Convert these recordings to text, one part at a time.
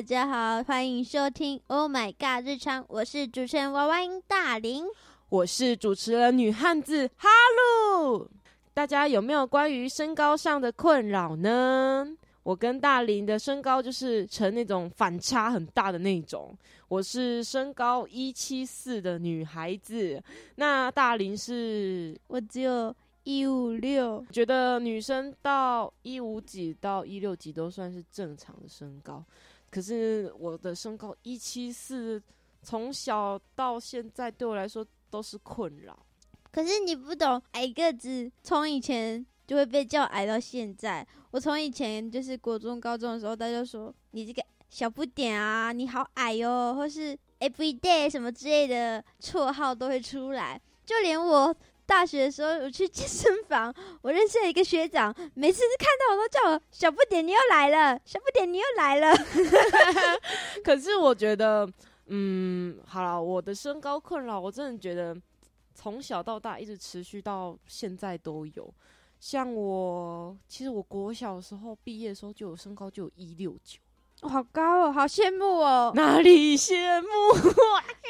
大家好，欢迎收听《Oh My God 日常》，我是主持人娃娃音大林。我是主持人女汉子哈喽。大家有没有关于身高上的困扰呢？我跟大林的身高就是呈那种反差很大的那种。我是身高一七四的女孩子，那大林是我只有一五六，觉得女生到一五几到一六几都算是正常的身高，可是我的身高一七四，从小到现在对我来说都是困扰。可是你不懂，矮个子从以前就会被叫矮到现在。我从以前就是国中、高中的时候，大家说你这个小不点啊，你好矮哦，或是 everyday 什么之类的绰号都会出来。就连我大学的时候，我去健身房，我认识了一个学长，每次看到我都叫我小不点，你又来了，小不点，你又来了。可是我觉得，嗯，好了，我的身高困扰，我真的觉得从小到大一直持续到现在都有。像我，其实我国小的时候毕业的时候就有身高就有一六九，好高哦，好羡慕哦，哪里羡慕？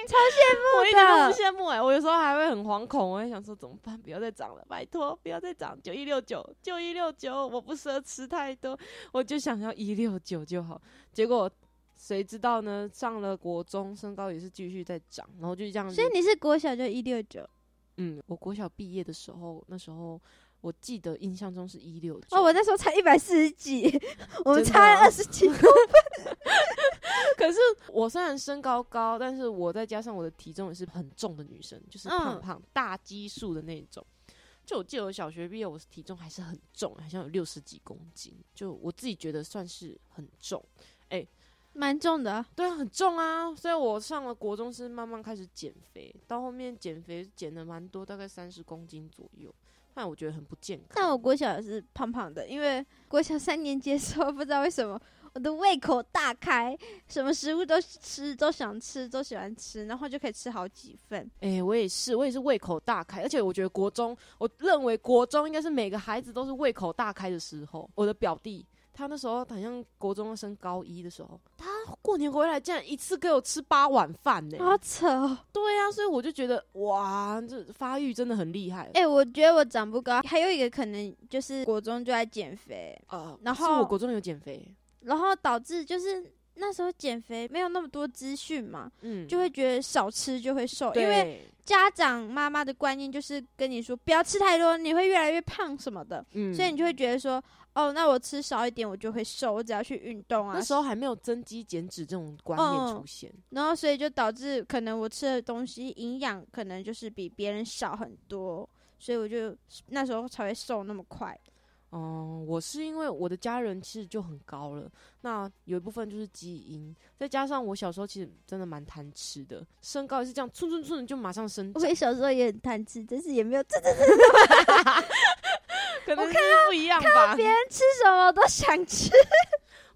超羡慕我一点都不羡慕哎！我有时候还会很惶恐，我会想说怎么办？不要再长了，拜托，不要再长，就一六九，就一六九，我不奢侈太多，我就想要一六九就好。结果谁知道呢？上了国中，身高也是继续在涨，然后就这样。所以你是国小就一六九？嗯，我国小毕业的时候，那时候。我记得印象中是一六九哦，我那时候才一百四十几，我们差了二十几公分。可是我虽然身高高，但是我再加上我的体重也是很重的女生，就是胖胖大基数的那种。就我记得我小学毕业，我体重还是很重，好像有六十几公斤，就我自己觉得算是很重。哎，蛮重的，对啊，很重啊。所以我上了国中是慢慢开始减肥，到后面减肥减的蛮多，大概三十公斤左右。但我觉得很不健康。但我国小也是胖胖的，因为国小三年级的时候，不知道为什么我的胃口大开，什么食物都吃，都想吃，都喜欢吃，然后就可以吃好几份。哎，我也是，我也是胃口大开，而且我觉得国中，我认为国中应该是每个孩子都是胃口大开的时候。我的表弟。他那时候好像国中升高一的时候，他过年回来竟然一次给我吃八碗饭呢，好扯！对啊，所以我就觉得哇，这发育真的很厉害。哎，我觉得我长不高，还有一个可能就是国中就在减肥啊，然后我国中有减肥，然后导致就是那时候减肥没有那么多资讯嘛，嗯，就会觉得少吃就会瘦，因为家长妈妈的观念就是跟你说不要吃太多，你会越来越胖什么的，嗯，所以你就会觉得说。哦，那我吃少一点，我就会瘦。我只要去运动啊。那时候还没有增肌减脂这种观念出现，然后所以就导致可能我吃的东西营养可能就是比别人少很多，所以我就那时候才会瘦那么快。哦，我是因为我的家人其实就很高了，那有一部分就是基因，再加上我小时候其实真的蛮贪吃的，身高也是这样寸寸寸就马上升。我小时候也很贪吃，但是也没有这这这。可能看到不一样吧，别人吃什么都想吃。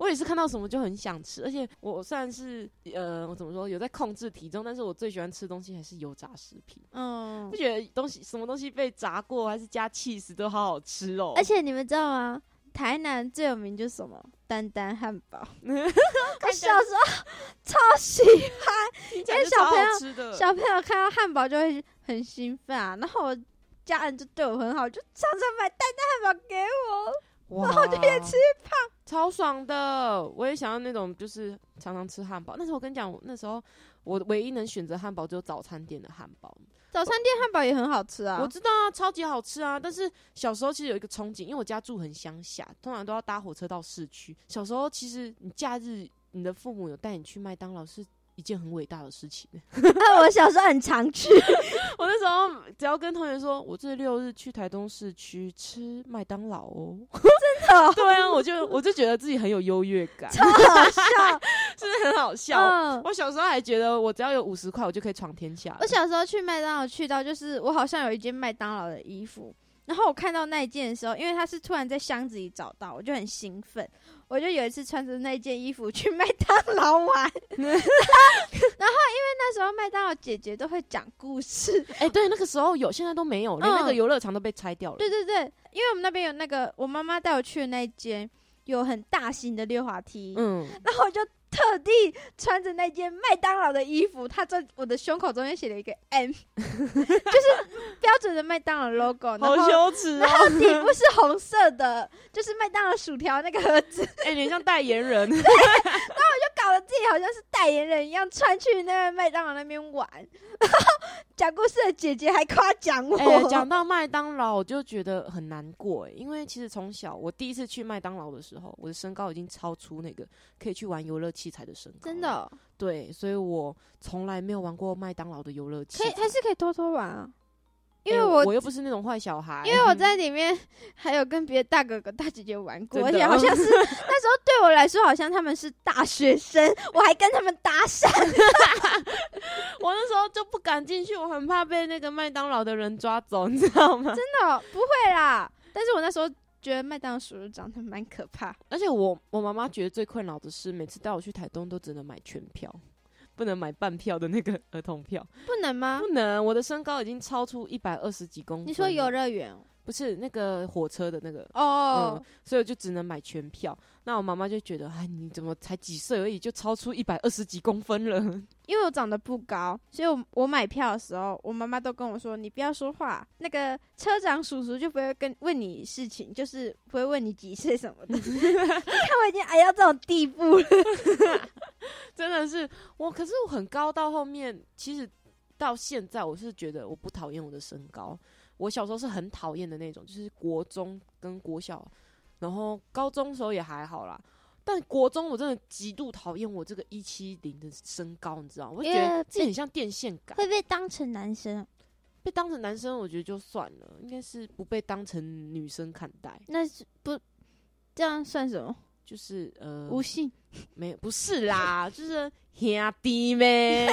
我也是看到什么就很想吃，而且我算是呃，我怎么说有在控制体重，但是我最喜欢吃东西还是油炸食品。嗯，不觉得东西什么东西被炸过还是加 cheese 都好好吃哦。而且你们知道吗？台南最有名就是什么？丹丹汉堡。我小时候 超喜欢，因为小朋友小朋友看到汉堡就会很兴奋啊，然后我。家人就对我很好，就常常买丹丹汉堡给我，然后就越吃越胖，超爽的。我也想要那种，就是常常吃汉堡。那时候我跟你讲，那时候我唯一能选择汉堡只有早餐店的汉堡。早餐店汉堡也很好吃啊，我知道啊，超级好吃啊。但是小时候其实有一个憧憬，因为我家住很乡下，通常都要搭火车到市区。小时候其实你假日，你的父母有带你去麦当劳是。一件很伟大的事情。我小时候很常去，我那时候只要跟同学说，我这六日去台东市区吃麦当劳哦，真的？对啊，我就我就觉得自己很有优越感，超好笑，是不是很好笑？我小时候还觉得我只要有五十块，我就可以闯天下。我小时候去麦当劳去到，就是我好像有一件麦当劳的衣服，然后我看到那一件的时候，因为它是突然在箱子里找到，我就很兴奋。我就有一次穿着那件衣服去 麦当劳玩，然后因为那时候麦当劳姐姐都会讲故事，哎，对，那个时候有，现在都没有，连那个游乐场都被拆掉了。对对对，因为我们那边有那个我妈妈带我去的那一间有很大型的溜滑梯，嗯，然后我就特地穿着那件麦当劳的衣服，他在我的胸口中间写了一个 M，就是标准的麦当劳 logo，然好后羞耻然哦！后底部是红色的，就是麦当劳薯条那个盒子，哎、你像代言人，然后我就搞得自己好像是代言人一样，穿去那个麦当劳那边玩。然后讲故事的姐姐还夸奖我，哎、讲到麦当劳，我就觉得很难过哎，因为其实从小我第一次去麦当劳的时候，我的身高已经超出那个可以去玩游乐器材的身高，真的。哦、对，所以我从来没有玩过麦当劳的游乐器可以材，还是可以偷偷玩啊，因为哎我我又不是那种坏小孩，因为我在 里面还有跟别的大哥哥、大姐姐玩过，而真的？且好像是 那时候对我来说，好像他们是大学生，我还跟他们搭讪。我那时候就不敢进去，我很怕被那个麦当劳的人抓走，你知道吗？真的哦不会啦，但是我那时候觉得麦当劳叔叔长得蛮可怕。而且我我妈妈觉得最困扰的是，每次带我去台东都只能买全票，不能买半票的那个儿童票，不能吗？不能。我的身高已经超出一百二十几公分。你说游乐园不是那个火车的那个，哦嗯，所以我就只能买全票。那我妈妈就觉得，哎，你怎么才几岁而已，就超出一百二十几公分了？因为我长得不高，所以我我买票的时候，我妈妈都跟我说：“你不要说话，那个车长叔叔就不会跟问你事情，就是不会问你几岁什么的。”你看我已经矮到这种地步了。真的是我，可是我很高，到后面其实到现在，我是觉得我不讨厌我的身高。我小时候是很讨厌的那种，就是国中跟国小，然后高中时候也还好啦。但国中我真的极度讨厌我这个一七零的身高，你知道吗？我就觉得自己很像电线杆。会被当成男生，被当成男生，我觉得就算了，应该是不被当成女生看待，那是不这样算什么？就是呃，无性？没有，不是啦，就是兄弟呗，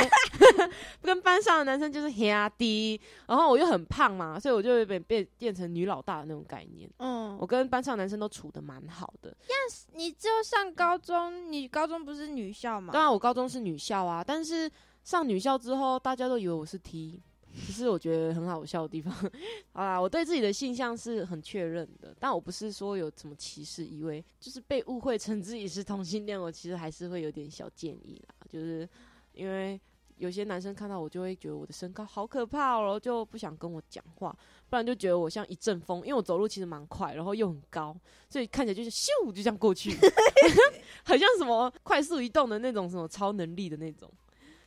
跟班上的男生就是兄弟，然后我又很胖嘛，所以我就有点被变成女老大的那种概念。嗯我，跟班上的男生都处的蛮好的，你就上高中，你高中不是女校嘛？当然我高中是女校啊，但是上女校之后，大家都以为我是 T，其实我觉得很好笑的地方。好啦，我对自己的性向是很确认的，但我不是说有什么歧视意味，就是被误会成自己是同性恋，我其实还是会有点小建议啦，就是因为。有些男生看到我就会觉得我的身高好可怕哦，就不想跟我讲话，不然就觉得我像一阵风，因为我走路其实蛮快，然后又很高，所以看起来就是咻就这样过去，很像什么快速移动的那种什么超能力的那种。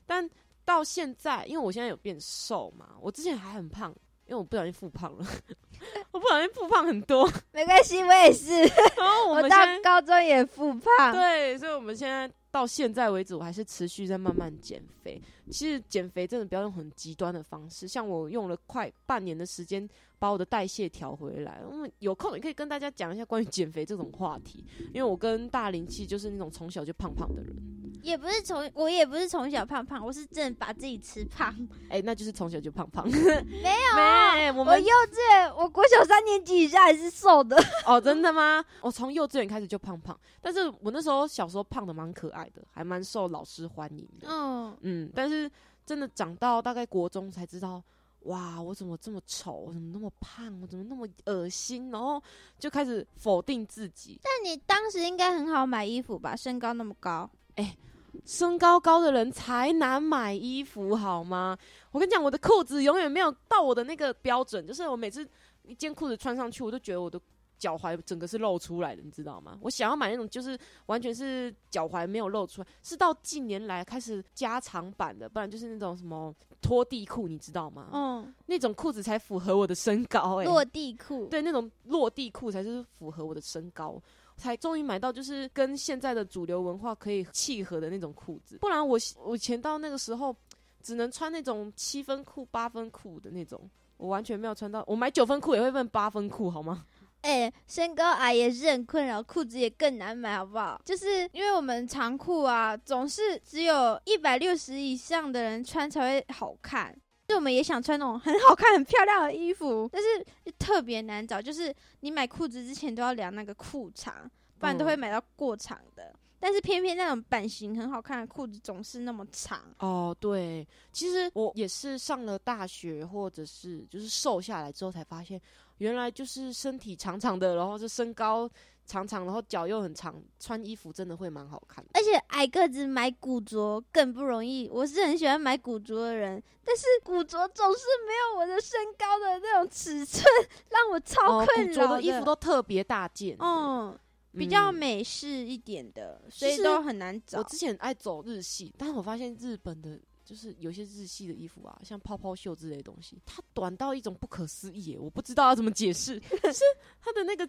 但到现在，因为我现在有变瘦嘛，我之前还很胖，因为我不小心复胖了，我不小心复胖很多，没关系，我也是，然后我我到高中也复胖。对，所以我们现在到现在为止，我还是持续在慢慢减肥。其实减肥真的不要用很极端的方式，像我用了快半年的时间把我的代谢调回来。我们，有空也可以跟大家讲一下关于减肥这种话题，因为我跟大林其实就是那种从小就胖胖的人，也不是从我也不是从小胖胖，我是真的把自己吃胖。哎、那就是从小就胖胖。没有啊，没，我们我幼稚园，我国小三年级以下还是瘦的。哦，真的吗？我从幼稚园开始就胖胖，但是我那时候小时候胖的蛮可爱的，还蛮受老师欢迎的。嗯，嗯，但是真的长到大概国中才知道，哇，我怎么这么丑？我怎么那么胖？我怎么那么恶心？然后就开始否定自己。但你当时应该很好买衣服吧？身高那么高，身高高的人才难买衣服，好吗？我跟你讲，我的裤子永远没有到我的那个标准，就是我每次一件裤子穿上去，我都觉得我的脚踝整个是露出来的，你知道吗？我想要买那种就是完全是脚踝没有露出来，是到近年来开始加长版的，不然就是那种什么拖地裤，你知道吗？嗯，那种裤子才符合我的身高、欸，落地裤，对，那种落地裤才是符合我的身高，才终于买到就是跟现在的主流文化可以契合的那种裤子。不然我我前到那个时候只能穿那种七分裤、八分裤的那种，我完全没有穿到。我买九分裤也会问八分裤，好吗？哎、身高矮也是很困扰，裤子也更难买，好不好？就是因为我们长裤啊，总是只有一百六十以上的人穿才会好看。所以我们也想穿那种很好看、很漂亮的衣服，但是特别难找。就是你买裤子之前都要量那个裤长，不然都会嗯买到过长的。但是偏偏那种版型很好看的裤子总是那么长。哦，对，其实我也是上了大学，或者是就是瘦下来之后才发现，原来就是身体长长的，然后这身高长长，然后脚又很长，穿衣服真的会蛮好看的。而且矮个子买古着更不容易。我是很喜欢买古着的人，但是古着总是没有我的身高的那种尺寸，让我超 哦，困扰古着的衣服都特别大件。嗯，比较嗯美式一点的，所以都很难找我。之前爱走日系，但是我发现日本的。就是有些日系的衣服啊，像泡泡袖之类的东西，它短到一种不可思议耶，我不知道要怎么解释。就是它的那个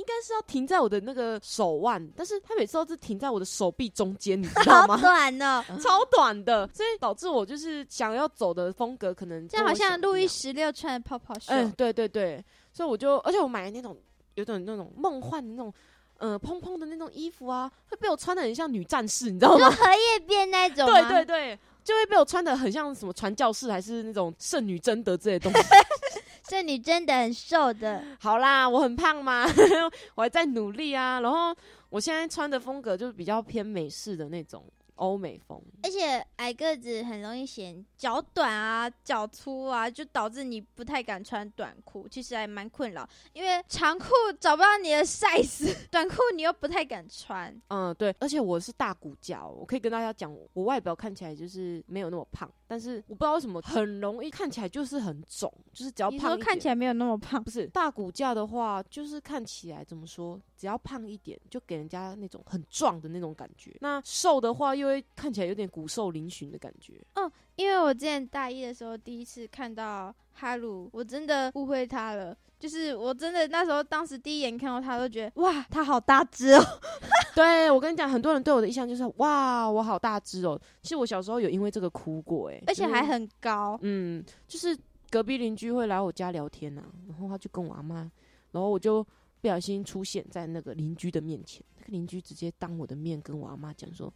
应该是要停在我的那个手腕，但是它每次都是停在我的手臂中间，你知道好吗？短的，超短的，所以导致我就是想要走的风格可能这样好像路易易。十六穿的泡泡袖。嗯，对对对，所以我就，而且我买的那种有种那种梦幻的那种。呃，蓬蓬的那种衣服啊，会被我穿的很像女战士，你知道吗？就荷叶边那种对吗对对，就会被我穿的很像什么传教士，还是那种圣女贞德之类的东西。这你真的很瘦的，好啦，我很胖吗？我还在努力啊。然后我现在穿的风格就是比较偏美式的那种欧美风。而且矮个子很容易显脚短啊、脚粗啊，就导致你不太敢穿短裤，其实还蛮困扰。因为长裤找不到你的 size，短裤你又不太敢穿。嗯，对，而且我是大骨架哦，我可以跟大家讲，我外表看起来就是没有那么胖，但是我不知道为什么很容易看起来就是很肿，就是只要胖看起来没有那么胖，不是大骨架的话，就是看起来怎么说，只要胖一点，就给人家那种很壮的那种感觉。那瘦的话，又会看起来有点骨瘦嶙峋的感觉。嗯因为我之前大一的时候第一次看到哈鲁，我真的误会他了。就是我真的那时候当时第一眼看到他，都觉得哇，他好大只哦。对我跟你讲，很多人对我的印象就是哇，我好大只哦。其实我小时候有因为这个哭过、欸，而且还就是很高。嗯，就是隔壁邻居会来我家聊天呐、然后他就跟我阿妈，然后我就不小心出现在那个邻居的面前，那个邻居直接当我的面跟我阿妈讲说：“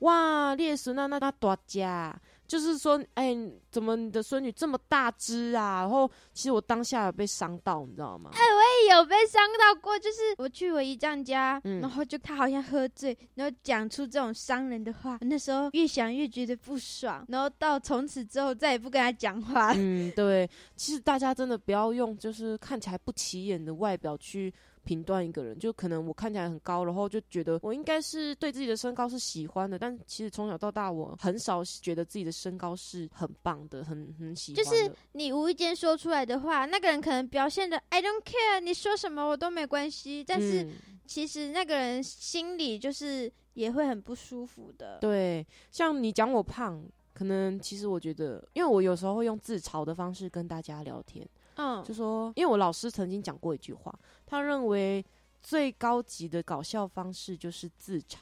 哇，烈士那那那多家，就是说，哎、怎么你的孙女这么大只啊？”然后其实我当下有被伤到，你知道吗？哎，我也有被伤到过，就是我去我姨丈家，嗯然后就他好像喝醉，然后讲出这种伤人的话，那时候越想越觉得不爽，然后到从此之后再也不跟他讲话。嗯，对，其实大家真的不要用就是看起来不起眼的外表去评断一个人，就可能我看起来很高，然后就觉得我应该是对自己的身高是喜欢的，但其实从小到大我很少觉得自己的身高是很棒的，很很喜欢就。是你无意间说出来的话，那个人可能表现的 I don't care，你说什么我都没关系，但是嗯其实那个人心里就是也会很不舒服的。对，像你讲我胖，可能其实我觉得，因为我有时候会用自嘲的方式跟大家聊天，嗯，就说，因为我老师曾经讲过一句话，他认为最高级的搞笑方式就是自嘲，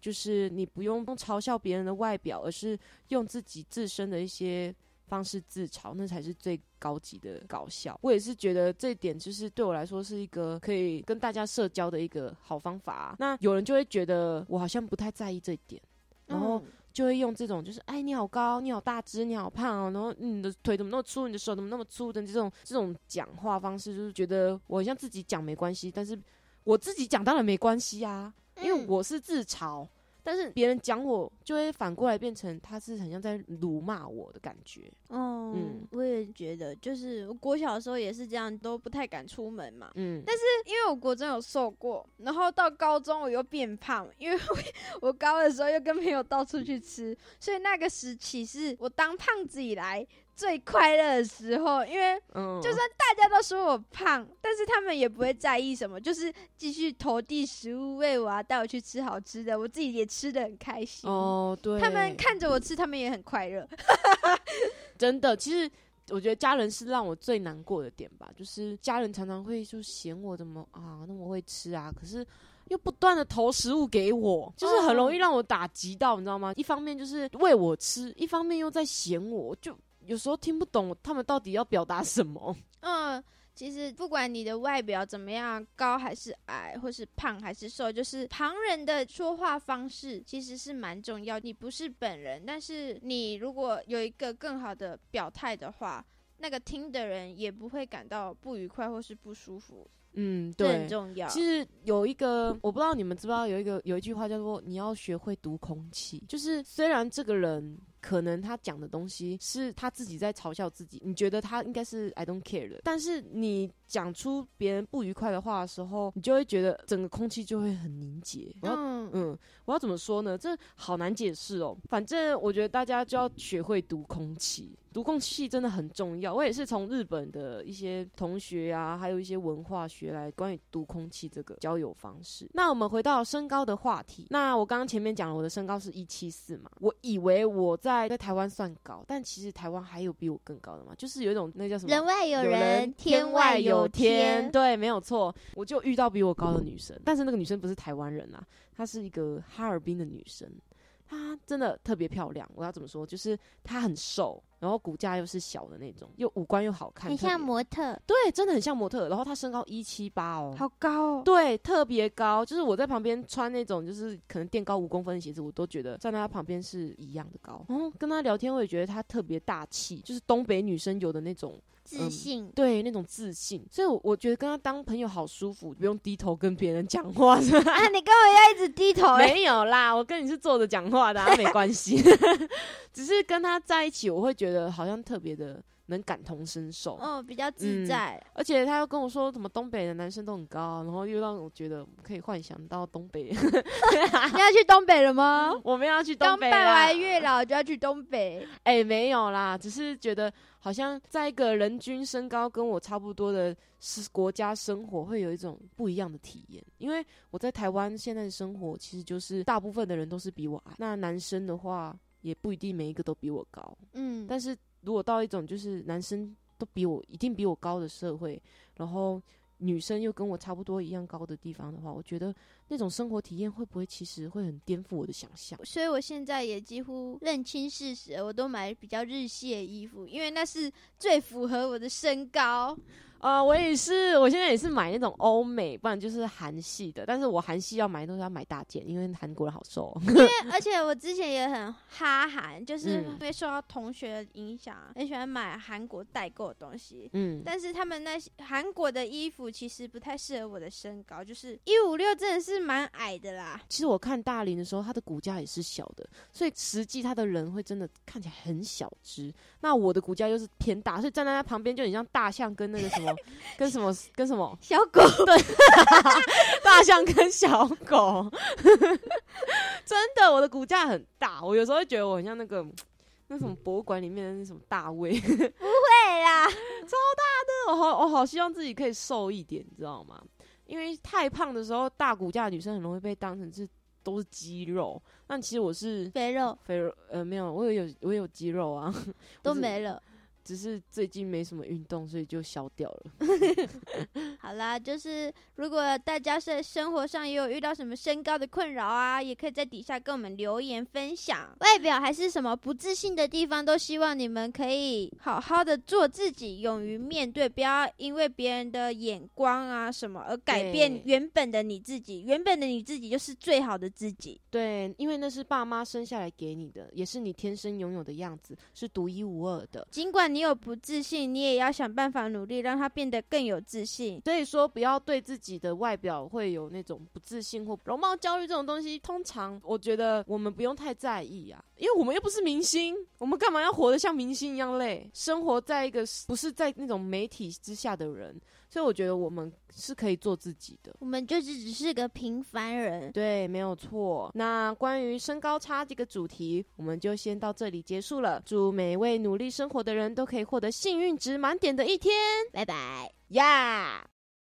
就是你不用嘲笑别人的外表，而是用自己自身的一些方式自嘲，那才是最高级的搞笑。我也是觉得这一点就是对我来说是一个可以跟大家社交的一个好方法啊、那有人就会觉得我好像不太在意这一点，然后嗯就会用这种就是哎你好高，你好大只，你好胖哦，然后嗯你的腿怎么那么粗，你的手怎么那么粗的这种这种讲话方式，就是觉得我好像自己讲没关系，但是我自己讲当然没关系啊，因为嗯我是自嘲。但是别人讲我，就会反过来变成他是很像在辱骂我的感觉。哦，嗯我也觉得，就是我国小的时候也是这样，都不太敢出门嘛。嗯，但是因为我国中有瘦过，然后到高中我又变胖，因为我 我高的时候又跟朋友到处去吃，所以那个时期是我当胖子以来最快乐的时候。因为嗯，就算大家都说我胖，但是他们也不会在意什么，就是继续投递食物喂我啊，带我去吃好吃的，我自己也吃的很开心。哦，对，他们看着我吃，他们也很快乐。真的，其实我觉得家人是让我最难过的点吧，就是家人常常会就嫌我怎么啊那么会吃啊，可是又不断的投食物给我，就是很容易让我打击到，你知道吗？一方面就是喂我吃，一方面又在嫌我，就有时候听不懂他们到底要表达什么。嗯，其实不管你的外表怎么样，高还是矮，或是胖还是瘦，就是旁人的说话方式其实是蛮重要。你不是本人，但是你如果有一个更好的表态的话，那个听的人也不会感到不愉快或是不舒服，嗯，对很。重要。其实有一个，我不知道你们知不知道，有一个有一句话叫做“你要学会读空气”，就是虽然这个人可能他讲的东西是他自己在嘲笑自己，你觉得他应该是 I don't care 的，但是你讲出别人不愉快的话的时候，你就会觉得整个空气就会很凝结。我要嗯，嗯，我要怎么说呢？这好难解释哦。反正我觉得大家就要学会读空气，读空气真的很重要。我也是从日本的一些同学啊，还有一些文化学来关于读空气这个交友方式。那我们回到身高的话题，那我刚刚前面讲了我的身高是一七四嘛，我以为我在在台湾算高，但其实台湾还有比我更高的嘛，就是有一种那叫什么人外有有人，天外有天。对，没有错。我就遇到比我高的女生，但是那个女生不是台湾人啊，她是一个哈尔滨的女生，她真的特别漂亮。我要怎么说？就是她很瘦，然后骨架又是小的那种，又五官又好看，很像模特，对，真的很像模特。然后他身高一七八哦，好高哦。对，特别高，就是我在旁边穿那种就是可能垫高五公分的鞋子，我都觉得站在他旁边是一样的高。然后跟他聊天，我也觉得他特别大气，就是东北女生有的那种自信，对那种自信，所以我我觉得跟他当朋友好舒服，不用低头跟别人讲话，是吧？啊，你跟我要一直低头、欸？没有啦，我跟你是坐着讲话的、啊，没关系。只是跟他在一起，我会觉得好像特别的能感同身受，哦，比较自嗯在。而且他又跟我说，什么东北的男生都很高，然后又让我觉得可以幻想到东北。你要去东北了吗？我们要去东北啦办完，月老就要去东北，哎、没有啦，只是觉得好像在一个人均身高跟我差不多的是国家生活，会有一种不一样的体验。因为我在台湾现在的生活，其实就是大部分的人都是比我矮，那男生的话也不一定每一个都比我高。嗯，但是如果到一种就是男生都比我一定比我高的社会，然后女生又跟我差不多一样高的地方的话，我觉得那种生活体验会不会其实会很颠覆我的想象？所以我现在也几乎认清事实，我都买比较日系的衣服，因为那是最符合我的身高。啊、我也是，我现在也是买那种欧美，不然就是韩系的。但是我韩系要买都是要买大件，因为韩国人好瘦哦。因为 而且我之前也很哈韩，就是嗯因为受到同学的影响，很喜欢买韩国代购的东西。嗯，但是他们那些韩国的衣服其实不太适合我的身高，就是一五六真的是蛮矮的啦。其实我看大林的时候，他的骨架也是小的，所以实际他的人会真的看起来很小只。那我的骨架又是偏大，所以站在他旁边就很像大象跟那个什么，跟什么跟什么小狗，对 大象跟小狗。真的，我的骨架很大，我有时候会觉得我很像那个那什么博物馆里面的那什么大卫。不会啦，超大的我好，我好希望自己可以瘦一点，你知道吗？因为太胖的时候，大骨架的女生很容易被当成是都是肌肉。但其实我是肥肉肥肉，呃，没有，我有有我有肌肉啊，都没了。只是最近没什么运动，所以就消掉了。好啦，就是如果大家在生活上也有遇到什么身高的困扰啊，也可以在底下跟我们留言分享。外表还是什么不自信的地方，都希望你们可以好好的做自己，勇于面对，不要因为别人的眼光啊什么而改变原本的你自己。原本的你自己就是最好的自己。对，因为那是爸妈生下来给你的，也是你天生拥有的样子，是独一无二的。尽管你有不自信，你也要想办法努力，让他变得更有自信。所以说，不要对自己的外表会有那种不自信或容貌焦虑这种东西。通常我觉得我们不用太在意啊，因为我们又不是明星，我们干嘛要活得像明星一样累？生活在一个不是在那种媒体之下的人，所以我觉得我们是可以做自己的。我们就是只是个平凡人。对，没有错。那关于身高差这个主题，我们就先到这里结束了。祝每一位努力生活的人都可以获得幸运值满点的一天拜拜。呀！